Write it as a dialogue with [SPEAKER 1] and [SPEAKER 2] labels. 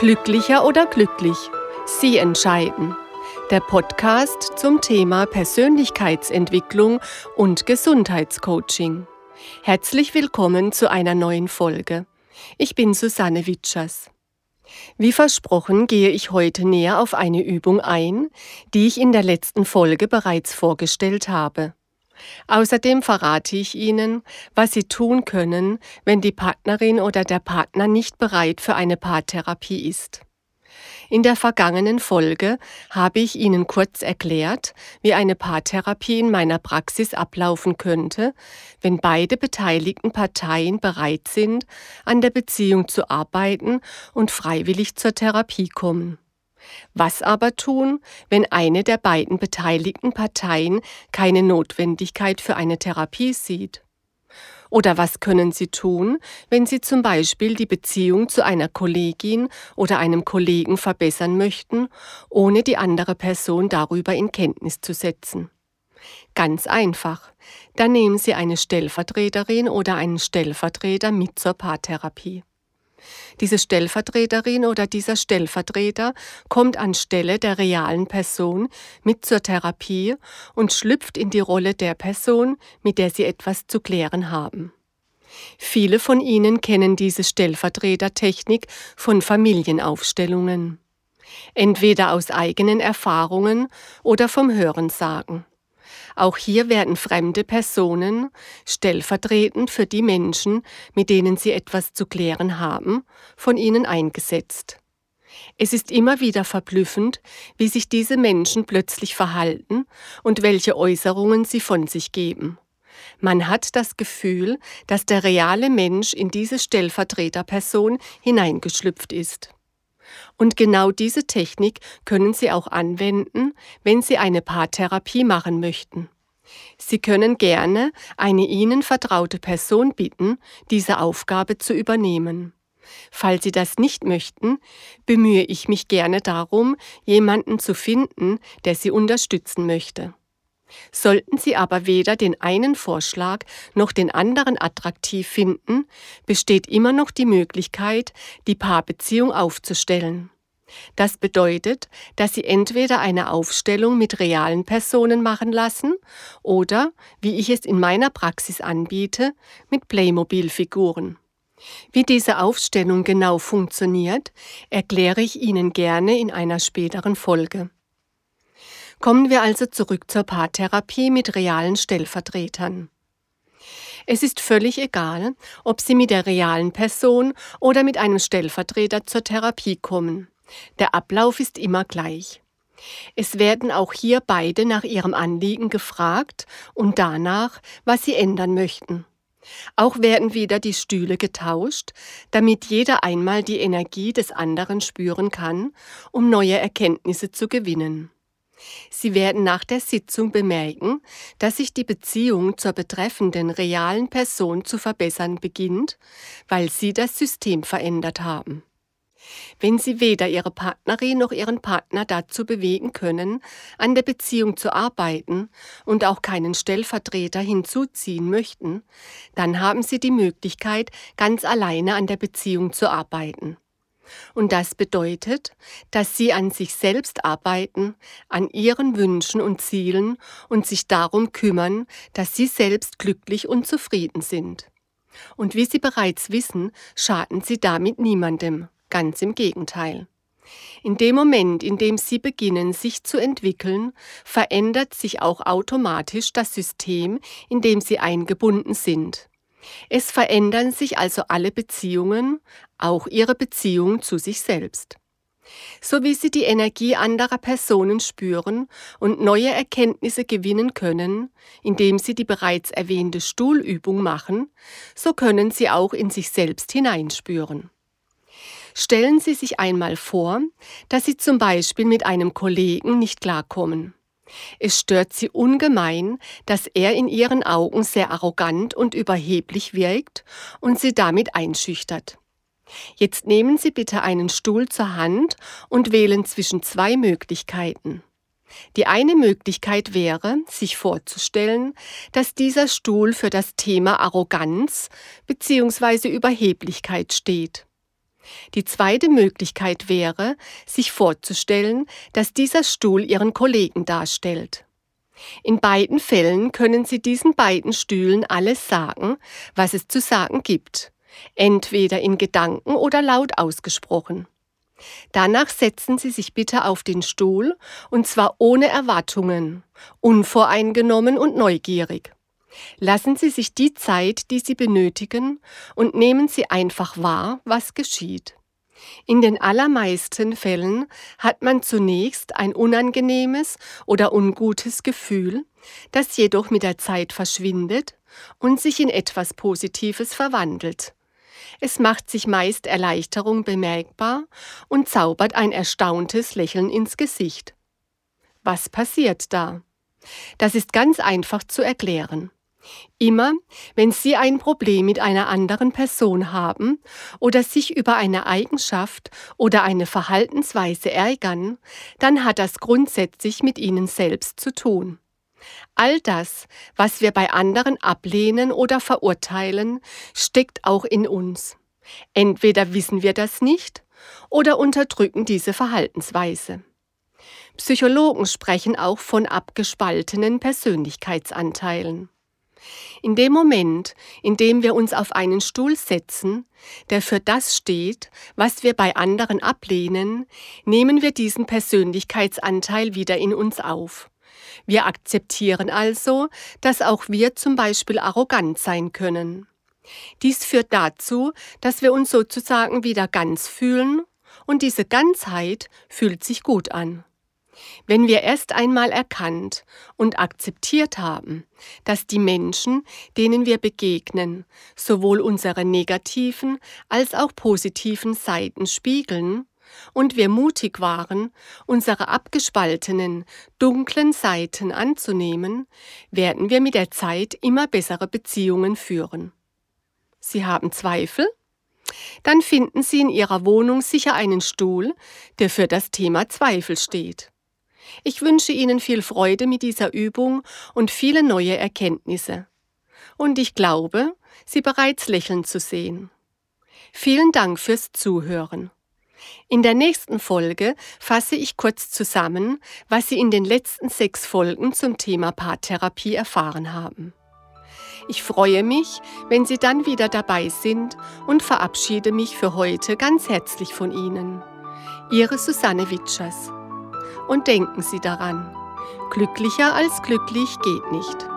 [SPEAKER 1] Glücklicher oder glücklich? Sie entscheiden. Der Podcast zum Thema Persönlichkeitsentwicklung und Gesundheitscoaching. Herzlich willkommen zu einer neuen Folge. Ich bin Susanne Witschers. Wie versprochen gehe ich heute näher auf eine Übung ein, die ich in der letzten Folge bereits vorgestellt habe. Außerdem verrate ich Ihnen, was Sie tun können, wenn die Partnerin oder der Partner nicht bereit für eine Paartherapie ist. In der vergangenen Folge habe ich Ihnen kurz erklärt, wie eine Paartherapie in meiner Praxis ablaufen könnte, wenn beide beteiligten Parteien bereit sind, an der Beziehung zu arbeiten und freiwillig zur Therapie kommen. Was aber tun, wenn eine der beiden beteiligten Parteien keine Notwendigkeit für eine Therapie sieht? Oder was können Sie tun, wenn Sie zum Beispiel die Beziehung zu einer Kollegin oder einem Kollegen verbessern möchten, ohne die andere Person darüber in Kenntnis zu setzen? Ganz einfach. Dann nehmen Sie eine Stellvertreterin oder einen Stellvertreter mit zur Paartherapie. Diese Stellvertreterin oder dieser Stellvertreter kommt anstelle der realen Person mit zur Therapie und schlüpft in die Rolle der Person, mit der sie etwas zu klären haben. Viele von Ihnen kennen diese Stellvertretertechnik von Familienaufstellungen. Entweder aus eigenen Erfahrungen oder vom Hörensagen. Auch hier werden fremde Personen, stellvertretend für die Menschen, mit denen sie etwas zu klären haben, von ihnen eingesetzt. Es ist immer wieder verblüffend, wie sich diese Menschen plötzlich verhalten und welche Äußerungen sie von sich geben. Man hat das Gefühl, dass der reale Mensch in diese Stellvertreterperson hineingeschlüpft ist. Und genau diese Technik können Sie auch anwenden, wenn Sie eine Paartherapie machen möchten. Sie können gerne eine Ihnen vertraute Person bitten, diese Aufgabe zu übernehmen. Falls Sie das nicht möchten, bemühe ich mich gerne darum, jemanden zu finden, der Sie unterstützen möchte. Sollten Sie aber weder den einen Vorschlag noch den anderen attraktiv finden, besteht immer noch die Möglichkeit, die Paarbeziehung aufzustellen. Das bedeutet, dass Sie entweder eine Aufstellung mit realen Personen machen lassen oder, wie ich es in meiner Praxis anbiete, mit Playmobil-Figuren. Wie diese Aufstellung genau funktioniert, erkläre ich Ihnen gerne in einer späteren Folge. Kommen wir also zurück zur Paartherapie mit realen Stellvertretern. Es ist völlig egal, ob Sie mit der realen Person oder mit einem Stellvertreter zur Therapie kommen. Der Ablauf ist immer gleich. Es werden auch hier beide nach ihrem Anliegen gefragt und danach, was sie ändern möchten. Auch werden wieder die Stühle getauscht, damit jeder einmal die Energie des anderen spüren kann, um neue Erkenntnisse zu gewinnen. Sie werden nach der Sitzung bemerken, dass sich die Beziehung zur betreffenden realen Person zu verbessern beginnt, weil Sie das System verändert haben. Wenn Sie weder Ihre Partnerin noch Ihren Partner dazu bewegen können, an der Beziehung zu arbeiten und auch keinen Stellvertreter hinzuziehen möchten, dann haben Sie die Möglichkeit, ganz alleine an der Beziehung zu arbeiten. Und das bedeutet, dass sie an sich selbst arbeiten, an ihren Wünschen und Zielen und sich darum kümmern, dass sie selbst glücklich und zufrieden sind. Und wie Sie bereits wissen, schaden Sie damit niemandem, ganz im Gegenteil. In dem Moment, in dem Sie beginnen, sich zu entwickeln, verändert sich auch automatisch das System, in dem Sie eingebunden sind. Es verändern sich also alle Beziehungen, auch ihre Beziehung zu sich selbst. So wie sie die Energie anderer Personen spüren und neue Erkenntnisse gewinnen können, indem sie die bereits erwähnte Stuhlübung machen, so können sie auch in sich selbst hineinspüren. Stellen Sie sich einmal vor, dass Sie zum Beispiel mit einem Kollegen nicht klarkommen. Es stört sie ungemein, dass er in ihren Augen sehr arrogant und überheblich wirkt und sie damit einschüchtert. Jetzt nehmen Sie bitte einen Stuhl zur Hand und wählen zwischen zwei Möglichkeiten. Die eine Möglichkeit wäre, sich vorzustellen, dass dieser Stuhl für das Thema Arroganz bzw. Überheblichkeit steht. Die zweite Möglichkeit wäre, sich vorzustellen, dass dieser Stuhl Ihren Kollegen darstellt. In beiden Fällen können Sie diesen beiden Stühlen alles sagen, was es zu sagen gibt, entweder in Gedanken oder laut ausgesprochen. Danach setzen Sie sich bitte auf den Stuhl, und zwar ohne Erwartungen, unvoreingenommen und neugierig. Lassen Sie sich die Zeit, die Sie benötigen, und nehmen Sie einfach wahr, was geschieht. In den allermeisten Fällen hat man zunächst ein unangenehmes oder ungutes Gefühl, das jedoch mit der Zeit verschwindet und sich in etwas Positives verwandelt. Es macht sich meist Erleichterung bemerkbar und zaubert ein erstauntes Lächeln ins Gesicht. Was passiert da? Das ist ganz einfach zu erklären. Immer, wenn Sie ein Problem mit einer anderen Person haben oder sich über eine Eigenschaft oder eine Verhaltensweise ärgern, dann hat das grundsätzlich mit Ihnen selbst zu tun. All das, was wir bei anderen ablehnen oder verurteilen, steckt auch in uns. Entweder wissen wir das nicht oder unterdrücken diese Verhaltensweise. Psychologen sprechen auch von abgespaltenen Persönlichkeitsanteilen. In dem Moment, in dem wir uns auf einen Stuhl setzen, der für das steht, was wir bei anderen ablehnen, nehmen wir diesen Persönlichkeitsanteil wieder in uns auf. Wir akzeptieren also, dass auch wir zum Beispiel arrogant sein können. Dies führt dazu, dass wir uns sozusagen wieder ganz fühlen und diese Ganzheit fühlt sich gut an. Wenn wir erst einmal erkannt und akzeptiert haben, dass die Menschen, denen wir begegnen, sowohl unsere negativen als auch positiven Seiten spiegeln, und wir mutig waren, unsere abgespaltenen, dunklen Seiten anzunehmen, werden wir mit der Zeit immer bessere Beziehungen führen. Sie haben Zweifel? Dann finden Sie in Ihrer Wohnung sicher einen Stuhl, der für das Thema Zweifel steht. Ich wünsche Ihnen viel Freude mit dieser Übung und viele neue Erkenntnisse. Und ich glaube, Sie bereits lächeln zu sehen. Vielen Dank fürs Zuhören. In der nächsten Folge fasse ich kurz zusammen, was Sie in den letzten sechs Folgen zum Thema Paartherapie erfahren haben. Ich freue mich, wenn Sie dann wieder dabei sind und verabschiede mich für heute ganz herzlich von Ihnen. Ihre Susanne Witschers und denken Sie daran, glücklicher als glücklich geht nicht.